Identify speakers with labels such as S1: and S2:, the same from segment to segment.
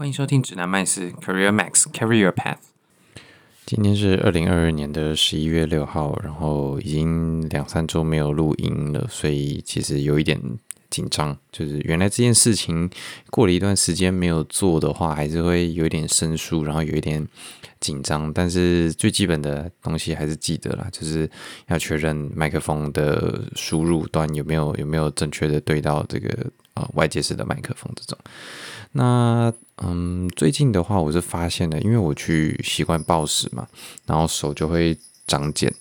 S1: 欢迎收听指南麦斯 Career Max Carry Your Path。
S2: 今天是二零二二年的十一月六号，然后已经两三周没有录音了，所以其实有一点紧张。就是原来这件事情过了一段时间没有做的话，还是会有一点生疏，然后有一点紧张。但是最基本的东西还是记得啦，就是要确认麦克风的输入端有没有有没有正确的对到这个、呃、外接式的麦克风这种。那嗯，最近的话，我是发现了，因为我去习惯暴食嘛，然后手就会长茧。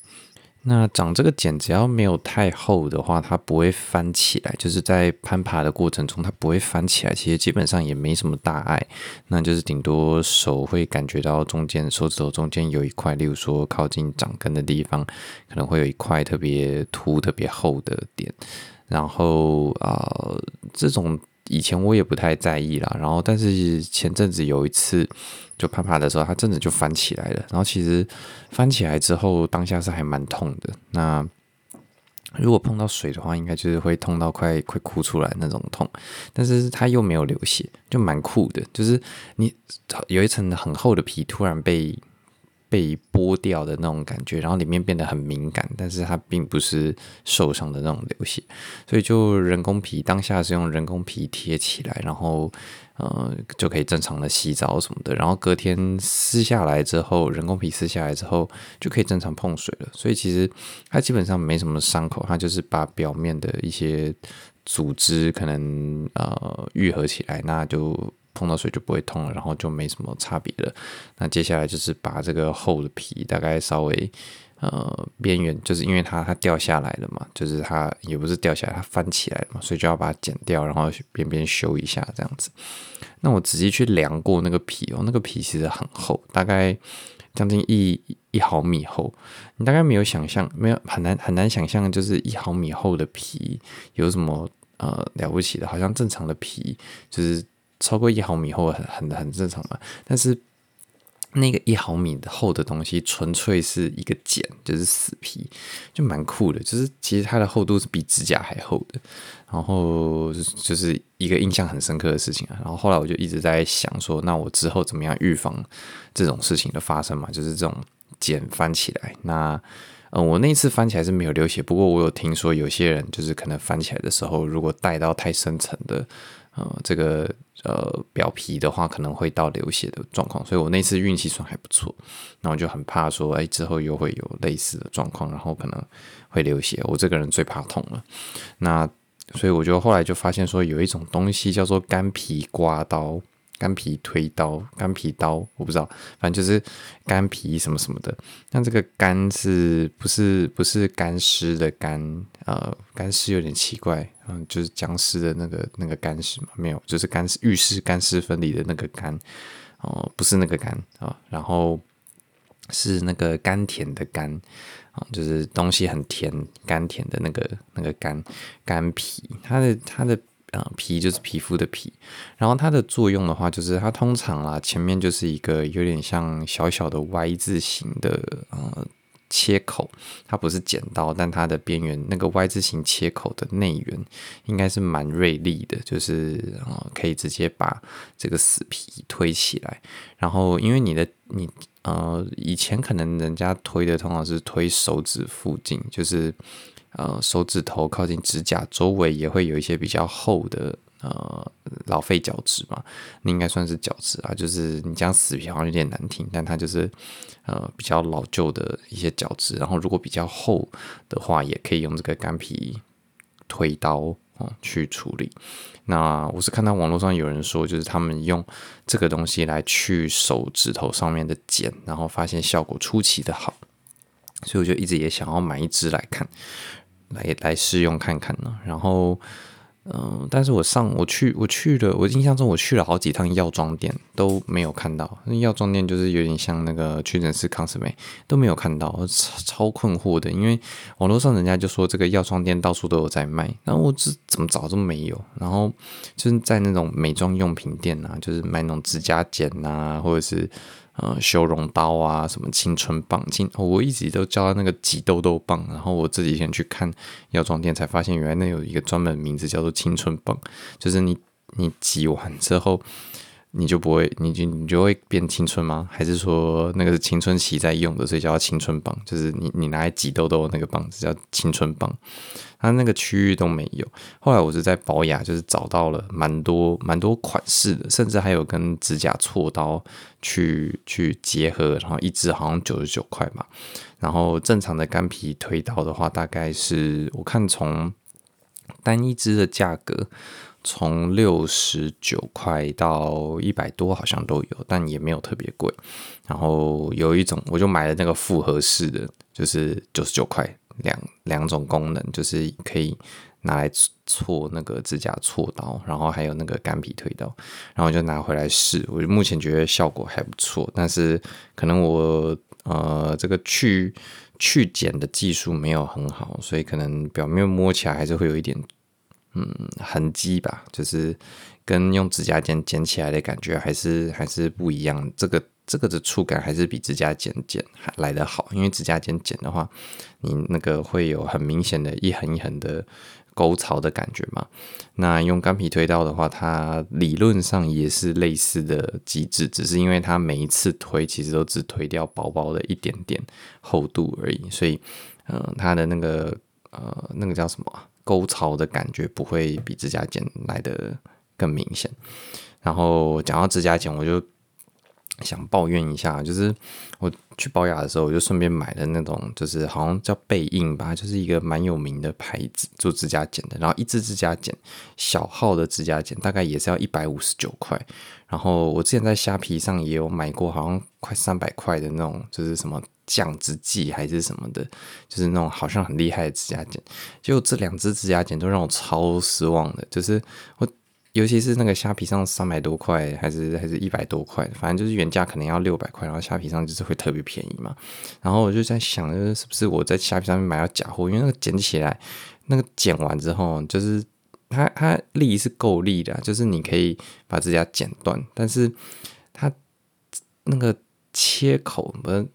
S2: 那长这个茧，只要没有太厚的话，它不会翻起来。就是在攀爬的过程中，它不会翻起来。其实基本上也没什么大碍，那就是顶多手会感觉到中间手指头中间有一块，例如说靠近掌根的地方，可能会有一块特别凸、特别厚的点。然后啊、这种。以前我也不太在意啦，然后但是前阵子有一次就攀爬的时候，它真的就翻起来了。然后其实翻起来之后，当下是还蛮痛的。那如果碰到水的话，应该就是会痛到快快哭出来那种痛。但是它又没有流血，就蛮酷的。就是你有一层很厚的皮突然被。被剥掉的那种感觉，然后里面变得很敏感，但是它并不是受伤的那种流血，所以就人工皮，当下是用人工皮贴起来，然后呃就可以正常的洗澡什么的，然后隔天撕下来之后，人工皮撕下来之后就可以正常碰水了，所以其实它基本上没什么伤口，它就是把表面的一些组织可能呃愈合起来，那就。碰到水就不会痛了，然后就没什么差别了。那接下来就是把这个厚的皮，大概稍微呃边缘，就是因为它它掉下来了嘛，就是它也不是掉下来，它翻起来了嘛，所以就要把它剪掉，然后边边修一下这样子。那我仔细去量过那个皮哦，那个皮其实很厚，大概将近一一毫米厚。你大概没有想象，没有很难很难想象，就是一毫米厚的皮有什么呃了不起的？好像正常的皮就是。超过一毫米厚很很很正常嘛，但是那个一毫米厚的东西，纯粹是一个茧，就是死皮，就蛮酷的。就是其实它的厚度是比指甲还厚的，然后就是一个印象很深刻的事情啊。然后后来我就一直在想说，那我之后怎么样预防这种事情的发生嘛？就是这种茧翻起来。那嗯，我那次翻起来是没有流血，不过我有听说有些人就是可能翻起来的时候，如果带到太深层的。呃，这个呃表皮的话，可能会到流血的状况，所以我那次运气算还不错。那我就很怕说，哎，之后又会有类似的状况，然后可能会流血。我这个人最怕痛了，那所以我就后来就发现说，有一种东西叫做干皮刮刀。干皮推刀、干皮刀，我不知道，反正就是干皮什么什么的。那这个干是不是不是干尸的干？呃，干尸有点奇怪，嗯，就是僵尸的那个那个干尸嘛，没有，就是干浴室干湿分离的那个干，哦、不是那个干啊、然后是那个甘甜的甘啊、就是东西很甜、甘甜的那个那个甘干皮，它的它的。呃，皮就是皮肤的皮，然后它的作用的话，就是它通常啦，前面就是一个有点像小小的 Y 字形的呃切口，它不是剪刀，但它的边缘那个 Y 字形切口的内缘应该是蛮锐利的，就是呃可以直接把这个死皮推起来。然后因为你的你呃以前可能人家推的通常是推手指附近，就是。呃，手指头靠近指甲周围也会有一些比较厚的呃老废角质嘛，那应该算是角质啊，就是你讲死皮好像有点难听，但它就是呃比较老旧的一些角质。然后如果比较厚的话，也可以用这个干皮推刀哦、去处理。那我是看到网络上有人说，就是他们用这个东西来去手指头上面的茧，然后发现效果出奇的好，所以我就一直也想要买一支来看。来来试用看看呢，然后，嗯、但是我上我去我去了，我印象中我去了好几趟药妆店都没有看到，那药妆店就是有点像那个屈臣氏康斯美都没有看到，超超困惑的，因为网络上人家就说这个药妆店到处都有在卖，然后我这怎么找都没有，然后就是在那种美妆用品店啊，就是卖那种指甲剪啊，或者是。呃，修容刀啊，什么青春棒，青，我一直都叫它那个挤痘痘棒。然后我这几天去看药妆店，才发现原来那有一个专门名字叫做青春棒，就是你你挤完之后，你就不会，你就你就会变青春吗？还是说那个是青春期在用的，所以叫青春棒？就是你你拿来挤痘痘那个棒子叫青春棒，它那个区域都没有。后来我是在宝雅，就是找到了蛮多蛮多款式的，甚至还有跟指甲锉刀去去结合，然后一支好像九十九块嘛。然后正常的干皮推刀的话，大概是我看从单一支的价格。从六十九块到一百多，好像都有，但也没有特别贵。然后有一种，我就买了那个复合式的，就是九十九块，两两种功能，就是可以拿来锉那个指甲锉刀，然后还有那个干皮推刀，然后我就拿回来试。我目前觉得效果还不错，但是可能我呃这个去去剪的技术没有很好，所以可能表面摸起来还是会有一点。嗯，痕迹吧，就是跟用指甲剪剪起来的感觉还是还是不一样。这个这个的触感还是比指甲剪剪还来得好，因为指甲剪剪的话，你那个会有很明显的一横一横的沟槽的感觉嘛。那用干皮推刀的话，它理论上也是类似的机制，只是因为它每一次推其实都只推掉薄薄的一点点厚度而已，所以嗯、呃，它的那个呃那个叫什么？沟槽的感觉不会比指甲剪来的更明显。然后讲到指甲剪，我就想抱怨一下，就是我去保养的时候，我就顺便买了那种，就是好像叫贝印吧，就是一个蛮有名的牌子做指甲剪的。然后一支指甲剪，小号的指甲剪大概也是要一百五十九块。然后我之前在虾皮上也有买过，好像快三百块的那种，就是什么。酱汁剂还是什么的，就是那种好像很厉害的指甲剪，结果这两支指甲剪都让我超失望的。就是我，尤其是那个虾皮上三百多块，还是还是一百多块，反正就是原价可能要六百块，然后虾皮上就是会特别便宜嘛。然后我就在想，就是是不是我在虾皮上面买到假货？因为那个剪起来，那个剪完之后，就是它它力是够力的，就是你可以把指甲剪断，但是它那个。切口不是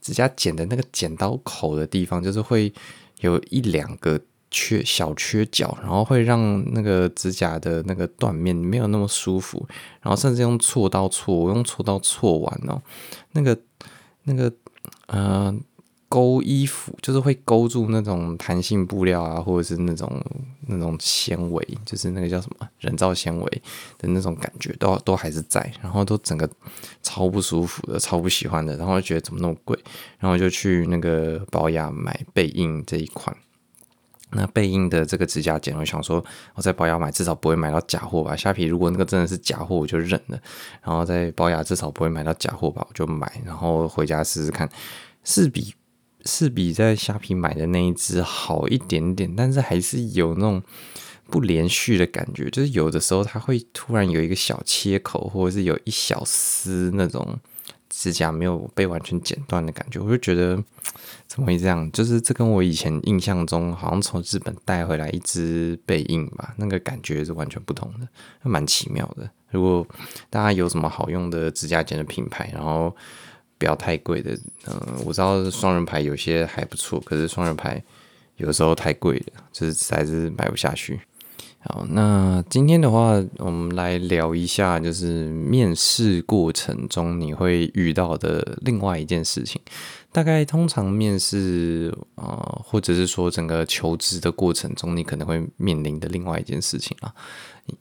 S2: 指甲剪的那个剪刀口的地方，就是会有一两个缺小缺角，然后会让那个指甲的那个断面没有那么舒服，然后甚至用锉刀锉，我用锉刀锉完哦，那个那个呃。勾衣服就是会勾住那种弹性布料啊，或者是那种那种纤维，就是那个叫什么人造纤维的那种感觉，都都还是在，然后都整个超不舒服的，超不喜欢的，然后觉得怎么那么贵，然后就去那个宝雅买贝印这一款。那贝印的这个指甲剪，我想说我在宝雅买至少不会买到假货吧？虾皮如果那个真的是假货，我就认了。然后在宝雅至少不会买到假货吧？我就买，然后回家试试看，是比。是比在虾皮买的那一只好一点点，但是还是有那种不连续的感觉，就是有的时候它会突然有一个小切口，或者是有一小丝那种指甲没有被完全剪断的感觉，我就觉得怎么会这样？就是这跟我以前印象中好像从日本带回来一只背印吧，那个感觉是完全不同的，蛮奇妙的。如果大家有什么好用的指甲剪的品牌，然后。不要太贵的，嗯、我知道双人牌有些还不错，可是双人牌有时候太贵了，就是实在是买不下去。好，那今天的话，我们来聊一下，就是面试过程中你会遇到的另外一件事情。大概通常面试、呃，或者是说整个求职的过程中，你可能会面临的另外一件事情啊，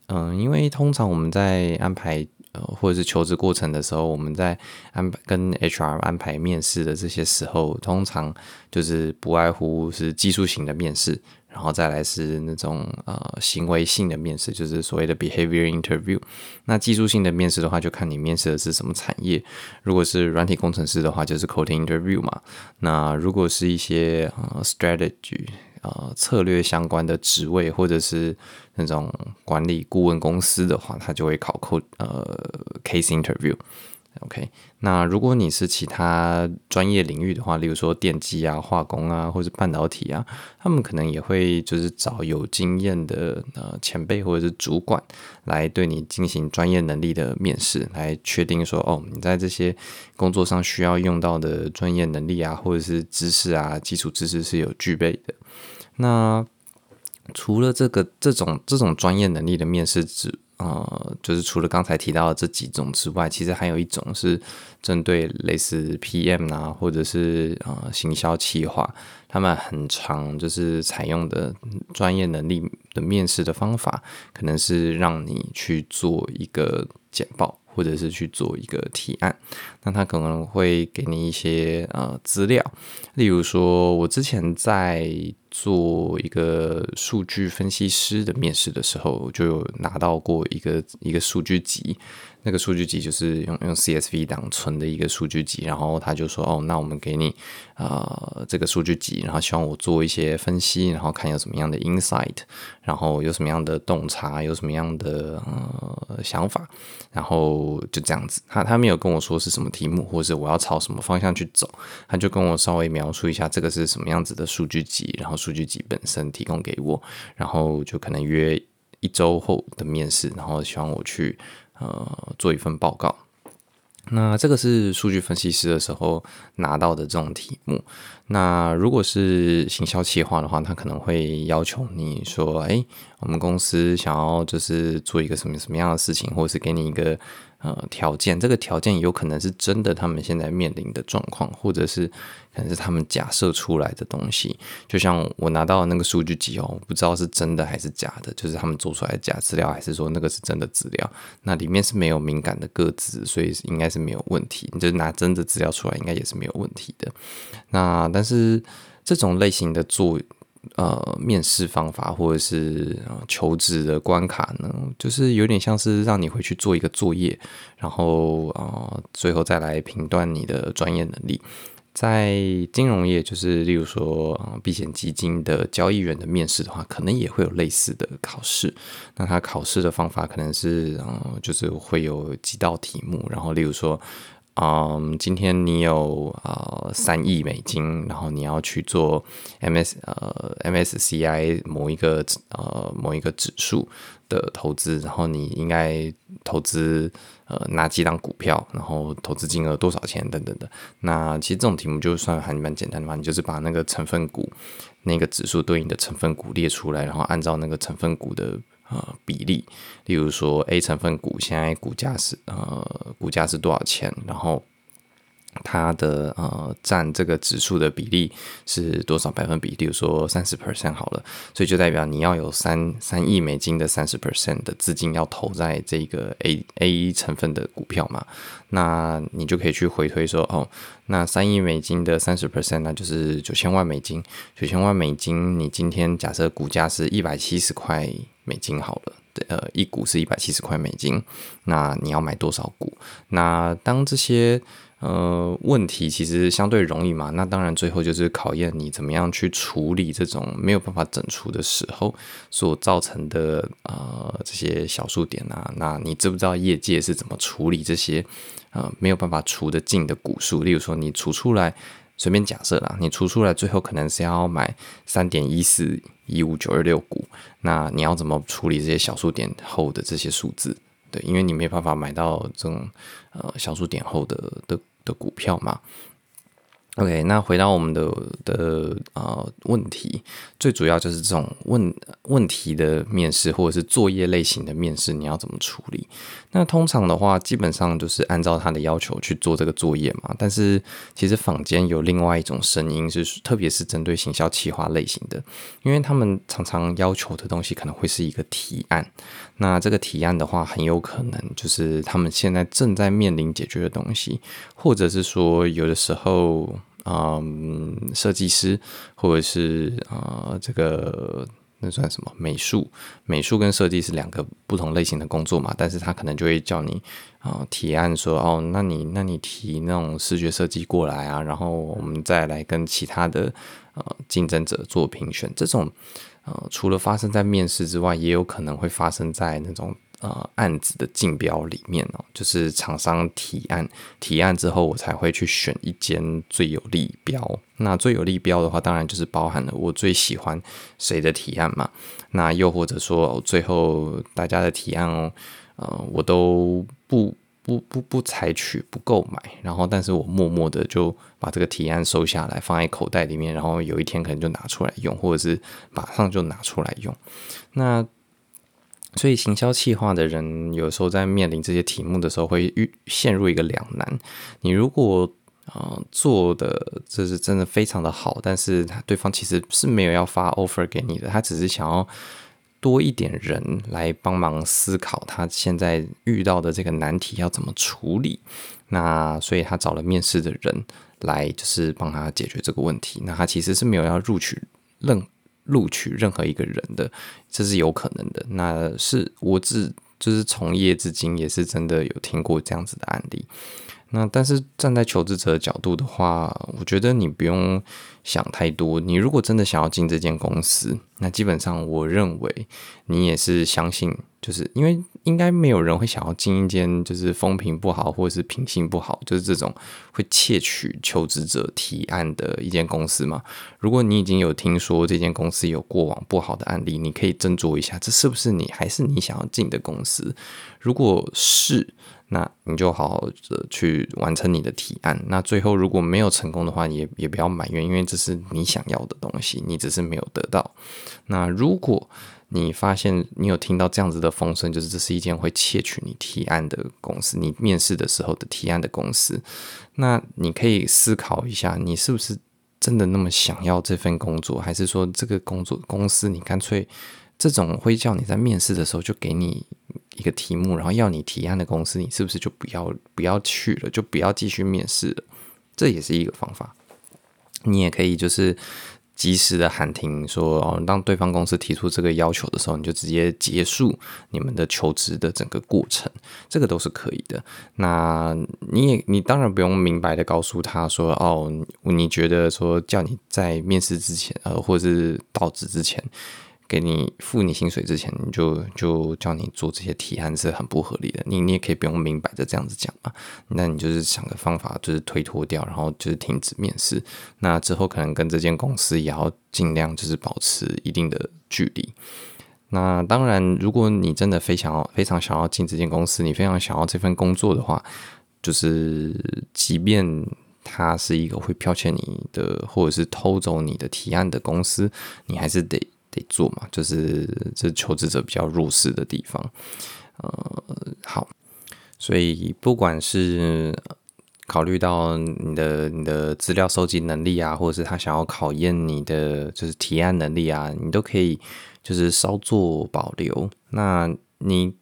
S2: 嗯、因为通常我们在安排。呃，或者是求职过程的时候，我们在安排跟 HR 安排面试的这些时候，通常就是不外乎是技术型的面试，然后再来是那种呃行为性的面试，就是所谓的 behavior interview。那技术性的面试的话，就看你面试的是什么产业。如果是软体工程师的话，就是 coding interview 嘛。那如果是一些呃 strategy。呃，策略相关的职位，或者是那种管理顾问公司的话，他就会考 code 呃 case interview。OK，那如果你是其他专业领域的话，例如说电机啊、化工啊，或者半导体啊，他们可能也会就是找有经验的呃前辈或者是主管来对你进行专业能力的面试，来确定说哦，你在这些工作上需要用到的专业能力啊，或者是知识啊、基础知识是有具备的。那除了这个这种这种专业能力的面试之呃，就是除了刚才提到的这几种之外，其实还有一种是针对类似 PM 啊，或者是呃行销企划，他们很常就是采用的专业能力的面试的方法，可能是让你去做一个简报。或者是去做一个提案，那他可能会给你一些呃资料，例如说，我之前在做一个数据分析师的面试的时候，就有拿到过一个一个数据集。那个数据集就是用用 CSV 档存的一个数据集，然后他就说：“哦，那我们给你呃这个数据集，然后希望我做一些分析，然后看有什么样的 insight，然后有什么样的洞察，有什么样的呃想法，然后就这样子。他他没有跟我说是什么题目，或者是我要朝什么方向去走，他就跟我稍微描述一下这个是什么样子的数据集，然后数据集本身提供给我，然后就可能约一周后的面试，然后希望我去。”呃，做一份报告。那这个是数据分析师的时候拿到的这种题目。那如果是行销企划的话，他可能会要求你说：“哎，我们公司想要就是做一个什么什么样的事情，或者是给你一个。”呃，条件，这个条件有可能是真的，他们现在面临的状况，或者是可能是他们假设出来的东西。就像我拿到那个数据集哦，不知道是真的还是假的，就是他们做出来的假资料，还是说那个是真的资料？那里面是没有敏感的个资，所以应该是没有问题。你就拿真的资料出来，应该也是没有问题的。那但是这种类型的做。呃，面试方法或者是求职的关卡呢，就是有点像是让你回去做一个作业，然后呃，最后再来评断你的专业能力。在金融业，就是例如说，避险基金的交易员的面试的话，可能也会有类似的考试。那他考试的方法可能是，嗯，就是会有几道题目，然后例如说。嗯今天你有呃三亿美金，然后你要去做 MS 呃 MSCI 某一个呃某一个指数的投资，然后你应该投资呃哪几档股票，然后投资金额多少钱等等的。那其实这种题目就算还蛮简单的嘛，你就是把那个成分股那个指数对应的成分股列出来，然后按照那个成分股的。呃，比例，例如说 A 成分股现在股价是呃，股价是多少钱？然后它的呃占这个指数的比例是多少百分比？例如说三十 percent 好了，所以就代表你要有三三亿美金的三十 percent 的资金要投在这个 A A 一成分的股票嘛？那你就可以去回推说，哦，那三亿美金的三十 percent，那就是九千万美金。九千万美金，你今天假设股价是一百七十块。美金好了，呃，一股是一百七十块美金，那你要买多少股？那当这些呃问题其实相对容易嘛，那当然最后就是考验你怎么样去处理这种没有办法整除的时候所造成的呃这些小数点啊。那你知不知道业界是怎么处理这些呃没有办法除得尽的股数？例如说你除出来。随便假设啦，你除出来最后可能是要买三点一四一五九二六股，那你要怎么处理这些小数点后的这些数字？对，因为你没办法买到这种呃小数点后的的的股票吗。OK，那回到我们的的呃问题，最主要就是这种问问题的面试或者是作业类型的面试，你要怎么处理？那通常的话，基本上就是按照他的要求去做这个作业嘛。但是其实坊间有另外一种声音是，特别是针对行销企划类型的，因为他们常常要求的东西可能会是一个提案。那这个提案的话，很有可能就是他们现在正在面临解决的东西，或者是说有的时候。嗯，设计师或者是啊、呃，这个那算什么？美术，美术跟设计是两个不同类型的工作嘛。但是他可能就会叫你啊、提案说，哦，那你那你提那种视觉设计过来啊，然后我们再来跟其他的呃竞争者做评选。这种呃，除了发生在面试之外，也有可能会发生在那种。呃，案子的竞标里面哦，就是厂商提案，提案之后，我才会去选一间最有利标。那最有利标的话，当然就是包含了我最喜欢谁的提案嘛。那又或者说，最后大家的提案哦，呃，我都不不不不采取不购买，然后但是我默默的就把这个提案收下来，放在口袋里面，然后有一天可能就拿出来用，或者是马上就拿出来用。那所以行销企划的人有时候在面临这些题目的时候，会遇陷入一个两难。你如果啊、呃，做的这是真的非常的好，但是对方其实是没有要发 offer 给你的，他只是想要多一点人来帮忙思考他现在遇到的这个难题要怎么处理。那所以他找了面试的人来，就是帮他解决这个问题。那他其实是没有要录取任录取任何一个人的，这是有可能的。那是我自就是从业至今也是真的有听过这样子的案例。那但是站在求职者的角度的话，我觉得你不用想太多。你如果真的想要进这间公司，那基本上我认为你也是相信，就是因为应该没有人会想要进一间就是风评不好或者是品性不好，就是这种会窃取求职者提案的一间公司嘛。如果你已经有听说这间公司有过往不好的案例，你可以斟酌一下，这是不是你还是你想要进的公司？如果是。那你就好好的去完成你的提案。那最后如果没有成功的话，也也不要埋怨，因为这是你想要的东西，你只是没有得到。那如果你发现你有听到这样子的风声，就是这是一间会窃取你提案的公司，你面试的时候的提案的公司，那你可以思考一下，你是不是真的那么想要这份工作，还是说这个工作公司你干脆这种会叫你在面试的时候就给你。一个题目，然后要你提案的公司，你是不是就不要不要去了，就不要继续面试了？这也是一个方法。你也可以就是及时的喊停，说哦，当对方公司提出这个要求的时候，你就直接结束你们的求职的整个过程，这个都是可以的。那你也你当然不用明白的告诉他说哦，你觉得说叫你在面试之前，呃，或者是到职之前。给你付你薪水之前，你就就叫你做这些提案是很不合理的。你你也可以不用明摆着这样子讲嘛。那你就是想个方法，就是推脱掉，然后就是停止面试。那之后可能跟这间公司也要尽量就是保持一定的距离。那当然，如果你真的非常非常想要进这间公司，你非常想要这份工作的话，就是即便它是一个会剽窃你的或者是偷走你的提案的公司，你还是得。得做嘛，就是这求职者比较弱势的地方，呃，好，所以不管是考虑到你的你的资料收集能力啊，或者是他想要考验你的就是提案能力啊，你都可以就是稍作保留。那你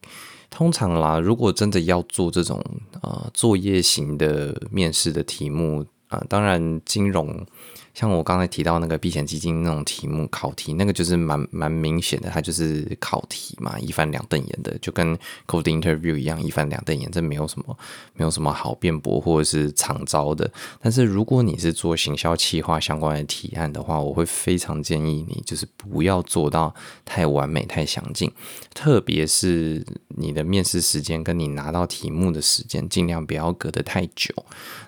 S2: 通常啦，如果真的要做这种呃作业型的面试的题目啊，当然金融。像我刚才提到那个避险基金那种题目考题，那个就是蛮蛮明显的，它就是考题嘛，一翻两瞪眼的，就跟 code interview 一样，一翻两瞪眼，这没有什么没有什么好辩驳或者是藏招的。但是如果你是做行销企划相关的提案的话，我会非常建议你就是不要做到太完美、太详尽，特别是你的面试时间跟你拿到题目的时间，尽量不要隔得太久。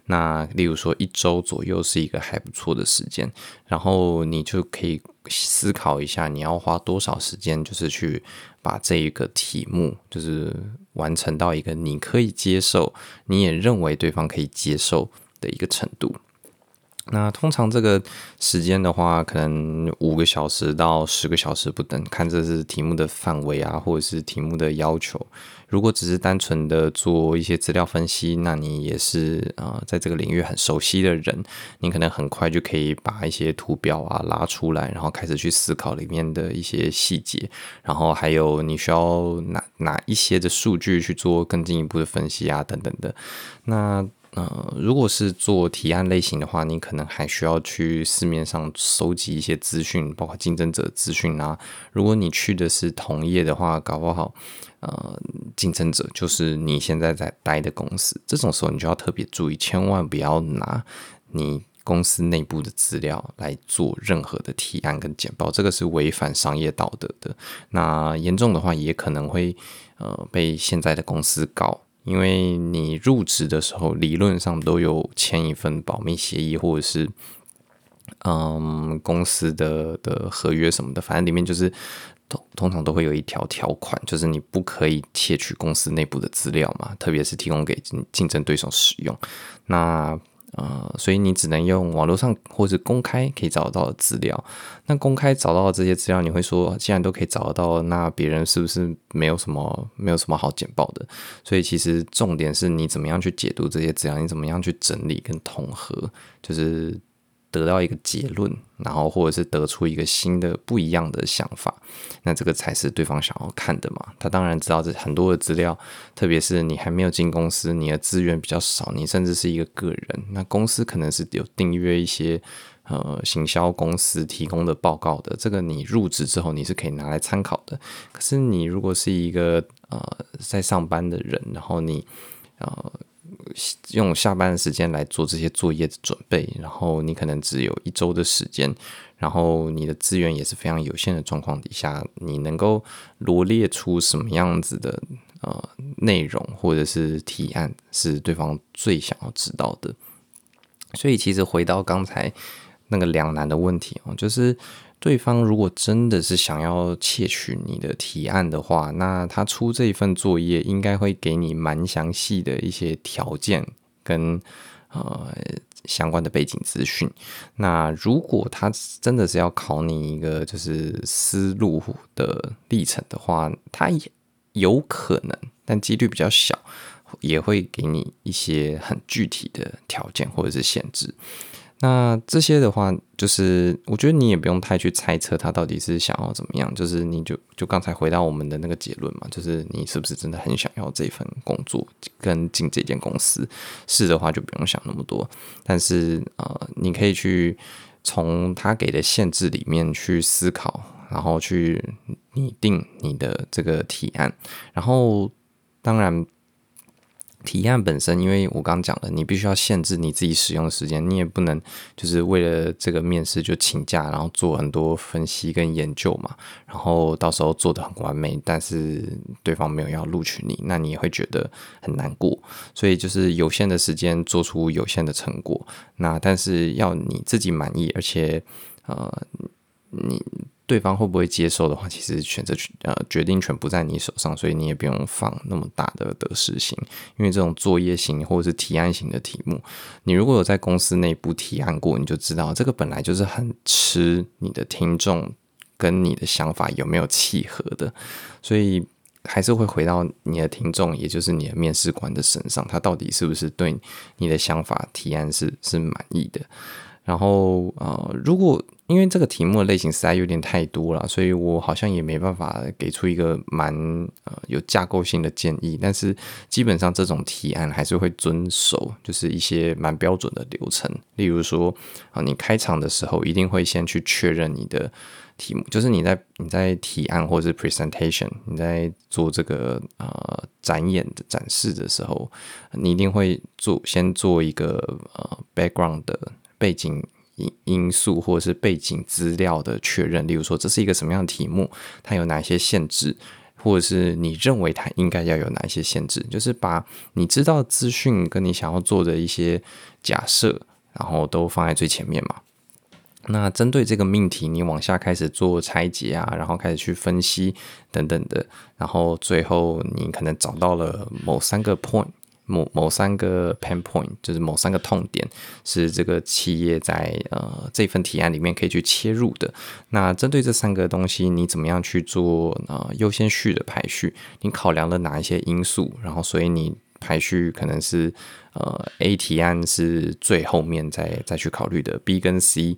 S2: 那例如说一周左右是一个还不错的时间，然后你就可以思考一下，你要花多少时间，就是去把这一个题目，就是完成到一个你可以接受，你也认为对方可以接受的一个程度。那通常这个时间的话，可能五个小时到十个小时不等，看这是题目的范围啊，或者是题目的要求。如果只是单纯的做一些资料分析，那你也是啊、在这个领域很熟悉的人，你可能很快就可以把一些图表啊拉出来，然后开始去思考里面的一些细节，然后还有你需要哪哪一些的数据去做更进一步的分析啊，等等的。那呃，如果是做提案类型的话，你可能还需要去市面上收集一些资讯，包括竞争者资讯啊。如果你去的是同业的话，搞不好，呃，竞争者就是你现在在待的公司。这种时候，你就要特别注意，千万不要拿你公司内部的资料来做任何的提案跟简报，这个是违反商业道德的。那严重的话，也可能会呃被现在的公司告。因为你入职的时候，理论上都有签一份保密协议，或者是嗯公司的的合约什么的，反正里面就是通通常都会有一条条款，就是你不可以窃取公司内部的资料嘛，特别是提供给竞争对手使用。那呃，所以你只能用网络上或者公开可以找到的资料。那公开找到的这些资料，你会说，既然都可以找得到，那别人是不是没有什么没有什么好简报的？所以其实重点是你怎么样去解读这些资料，你怎么样去整理跟统合，就是。得到一个结论，然后或者是得出一个新的不一样的想法，那这个才是对方想要看的嘛。他当然知道这很多的资料，特别是你还没有进公司，你的资源比较少，你甚至是一个个人，那公司可能是有订阅一些呃行销公司提供的报告的，这个你入职之后你是可以拿来参考的。可是你如果是一个呃在上班的人，然后你呃。用下班的时间来做这些作业的准备，然后你可能只有一周的时间，然后你的资源也是非常有限的状况底下，你能够罗列出什么样子的呃内容或者是提案，是对方最想要知道的。所以，其实回到刚才那个两难的问题哦，就是。对方如果真的是想要窃取你的提案的话，那他出这一份作业应该会给你蛮详细的一些条件跟呃相关的背景资讯。那如果他真的是要考你一个就是思路的历程的话，他也有可能，但几率比较小，也会给你一些很具体的条件或者是限制。那这些的话，就是我觉得你也不用太去猜测他到底是想要怎么样，就是你就就刚才回到我们的那个结论嘛，就是你是不是真的很想要这份工作跟进这间公司？是的话就不用想那么多，但是呃，你可以去从他给的限制里面去思考，然后去拟定你的这个提案，然后当然。提案本身，因为我刚刚讲了，你必须要限制你自己使用的时间，你也不能就是为了这个面试就请假，然后做很多分析跟研究嘛，然后到时候做得很完美，但是对方没有要录取你，那你也会觉得很难过。所以就是有限的时间做出有限的成果，那但是要你自己满意，而且呃你。对方会不会接受的话，其实选择权呃决定权不在你手上，所以你也不用放那么大的得失心。因为这种作业型或者是提案型的题目，你如果有在公司内部提案过，你就知道这个本来就是很吃你的听众跟你的想法有没有契合的，所以还是会回到你的听众，也就是你的面试官的身上，他到底是不是对你的想法提案是是满意的。然后呃，如果因为这个题目的类型实在有点太多了，所以我好像也没办法给出一个蛮呃有架构性的建议。但是基本上这种提案还是会遵守，就是一些蛮标准的流程。例如说啊、你开场的时候一定会先去确认你的题目，就是你在你在提案或者是 presentation，你在做这个呃展演的展示的时候，你一定会做先做一个呃 background 的。背景因因素或者是背景资料的确认，例如说这是一个什么样的题目，它有哪些限制，或者是你认为它应该要有哪些限制，就是把你知道资讯跟你想要做的一些假设，然后都放在最前面嘛。那针对这个命题，你往下开始做拆解啊，然后开始去分析等等的，然后最后你可能找到了某三个 point。某某三个 pain point 就是某三个痛点，是这个企业在呃这份提案里面可以去切入的。那针对这三个东西，你怎么样去做呃优先序的排序？你考量了哪一些因素？然后所以你。排序可能是呃 A 提案是最后面再再去考虑的，B 跟 C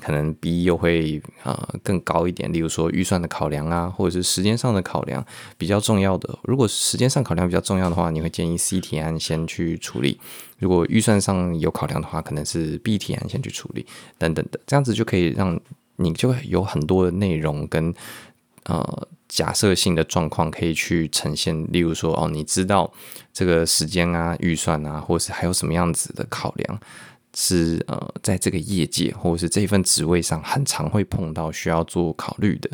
S2: 可能 B 又会呃更高一点，例如说预算的考量啊，或者是时间上的考量比较重要的。如果时间上考量比较重要的话，你会建议 C 提案先去处理；如果预算上有考量的话，可能是 B 提案先去处理等等的，这样子就可以让你就会有很多的内容跟呃。假设性的状况可以去呈现，例如说，哦，你知道这个时间啊、预算啊，或是还有什么样子的考量，是呃，在这个业界或者是这份职位上很常会碰到需要做考虑的。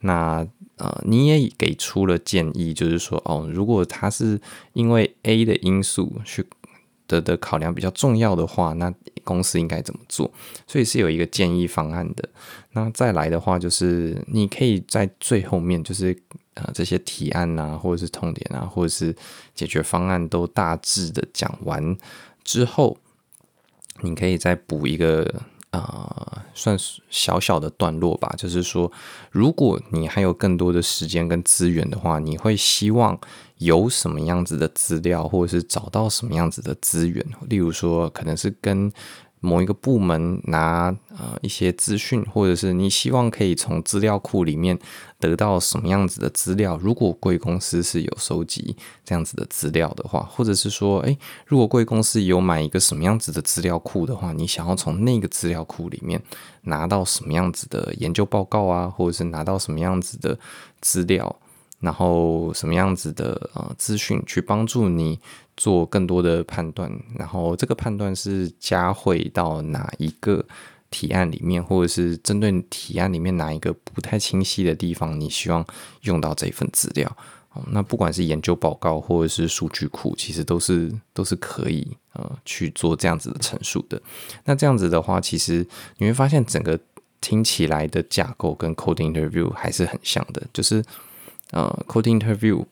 S2: 那呃，你也给出了建议，就是说，哦，如果他是因为 A 的因素去。的的考量比较重要的话，那公司应该怎么做？所以是有一个建议方案的。那再来的话，就是你可以在最后面，就是呃这些提案啊，或者是痛点啊，或者是解决方案都大致的讲完之后，你可以再补一个呃，算是小小的段落吧。就是说，如果你还有更多的时间跟资源的话，你会希望有什么样子的资料，或者是找到什么样子的资源？例如说，可能是跟某一个部门拿呃一些资讯，或者是你希望可以从资料库里面得到什么样子的资料？如果贵公司是有收集这样子的资料的话，或者是说，诶，如果贵公司有买一个什么样子的资料库的话，你想要从那个资料库里面拿到什么样子的研究报告啊，或者是拿到什么样子的资料？然后什么样子的呃资讯去帮助你做更多的判断？然后这个判断是加汇到哪一个提案里面，或者是针对提案里面哪一个不太清晰的地方，你希望用到这份资料？哦，那不管是研究报告或者是数据库，其实都是都是可以呃去做这样子的陈述的。那这样子的话，其实你会发现整个听起来的架构跟 coding interview 还是很像的，就是。呃，coding interview，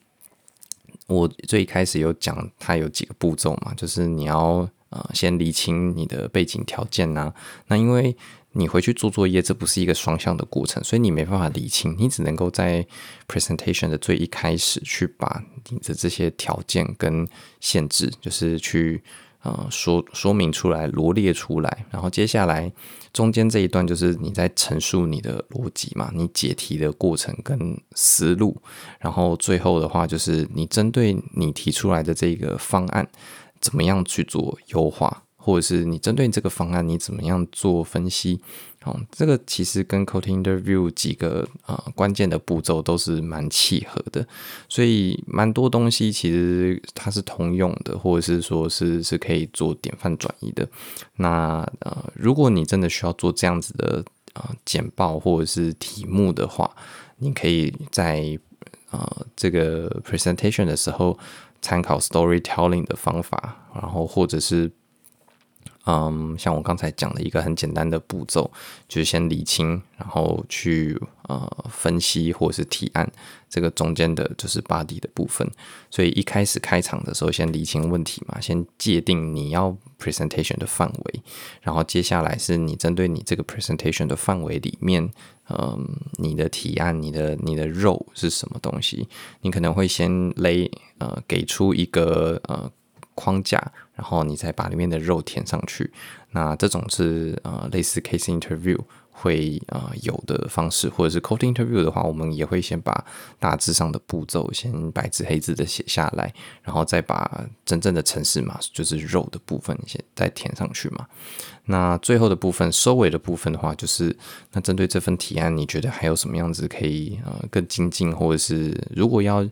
S2: 我最开始有讲，它有几个步骤嘛，就是你要呃先理清你的背景条件呐、啊。那因为你回去做作业，这不是一个双向的过程，所以你没办法理清，你只能够在 presentation 的最一开始去把你的这些条件跟限制，就是去。呃，说说明出来，罗列出来，然后接下来中间这一段就是你在陈述你的逻辑嘛，你解题的过程跟思路，然后最后的话就是你针对你提出来的这个方案，怎么样去做优化。或者是你针对这个方案，你怎么样做分析？哦，这个其实跟 coding interview 几个啊、呃、关键的步骤都是蛮契合的，所以蛮多东西其实它是通用的，或者是说是是可以做典范转移的。那呃，如果你真的需要做这样子的啊、呃、简报或者是题目的话，你可以在、呃、这个 presentation 的时候参考 storytelling 的方法，然后或者是。嗯，像我刚才讲的一个很简单的步骤，就是先理清，然后去呃分析或是提案这个中间的就是 body 的部分。所以一开始开场的时候，先理清问题嘛，先界定你要 presentation 的范围，然后接下来是你针对你这个 presentation 的范围里面，嗯，你的提案，你的你的肉是什么东西？你可能会先 lay 呃给出一个呃。框架，然后你再把里面的肉填上去。那这种是呃类似 case interview 会呃有的方式，或者是 coding interview 的话，我们也会先把大致上的步骤先白纸黑字的写下来，然后再把真正的程式嘛，就是肉的部分先再填上去嘛。那最后的部分收尾的部分的话，就是那针对这份提案，你觉得还有什么样子可以呃更精进，或者是如果要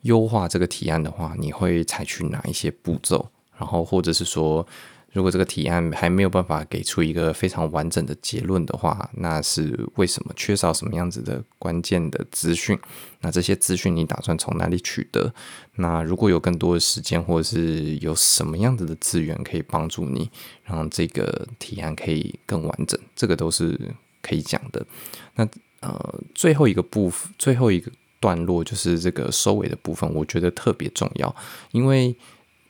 S2: 优化这个提案的话，你会采取哪一些步骤？然后，或者是说，如果这个提案还没有办法给出一个非常完整的结论的话，那是为什么？缺少什么样子的关键的资讯？那这些资讯你打算从哪里取得？那如果有更多的时间，或者是有什么样子的资源可以帮助你，让这个提案可以更完整？这个都是可以讲的。那呃，最后一个部分，最后一个。段落就是这个收尾的部分，我觉得特别重要，因为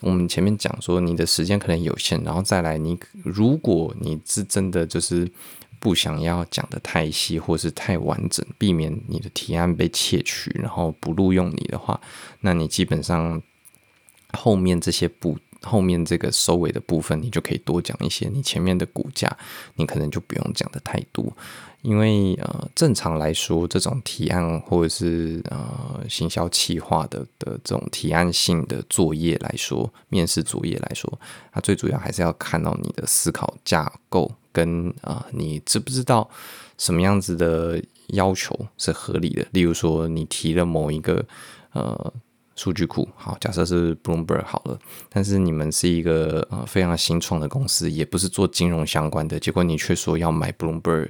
S2: 我们前面讲说你的时间可能有限，然后再来你如果你是真的就是不想要讲的太细或是太完整，避免你的提案被窃取，然后不录用你的话，那你基本上后面这些步后面这个收尾的部分，你就可以多讲一些，你前面的骨架你可能就不用讲得太多。因为呃，正常来说，这种提案或者是呃行销企划的的这种提案性的作业来说，面试作业来说，它最主要还是要看到你的思考架构跟啊、你知不知道什么样子的要求是合理的。例如说，你提了某一个呃数据库，好，假设是 Bloomberg 好了，但是你们是一个呃非常新创的公司，也不是做金融相关的，结果你却说要买 Bloomberg。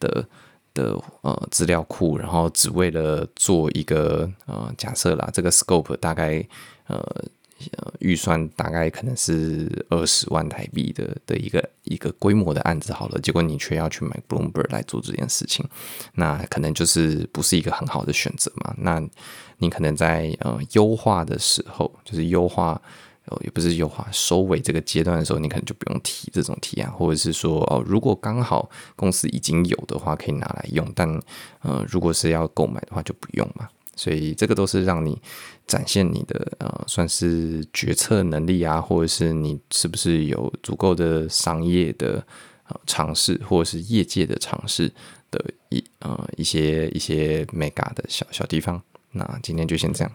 S2: 的的呃资料库，然后只为了做一个呃假设啦，这个 scope 大概呃预算大概可能是二十万台币的的一个一个规模的案子好了，结果你却要去买 Bloomberg 来做这件事情，那可能就是不是一个很好的选择嘛？那你可能在呃优化的时候，就是优化哦，也不是优化，收尾这个阶段的时候，你可能就不用提这种提案，或者是说哦，如果刚好公司已经有的话，可以拿来用，但呃，如果是要购买的话，就不用嘛。所以这个都是让你展现你的呃，算是决策能力啊，或者是你是不是有足够的商业的呃尝试，或者是业界的尝试的一呃一些一些 mega 的小小地方。那今天就先这样。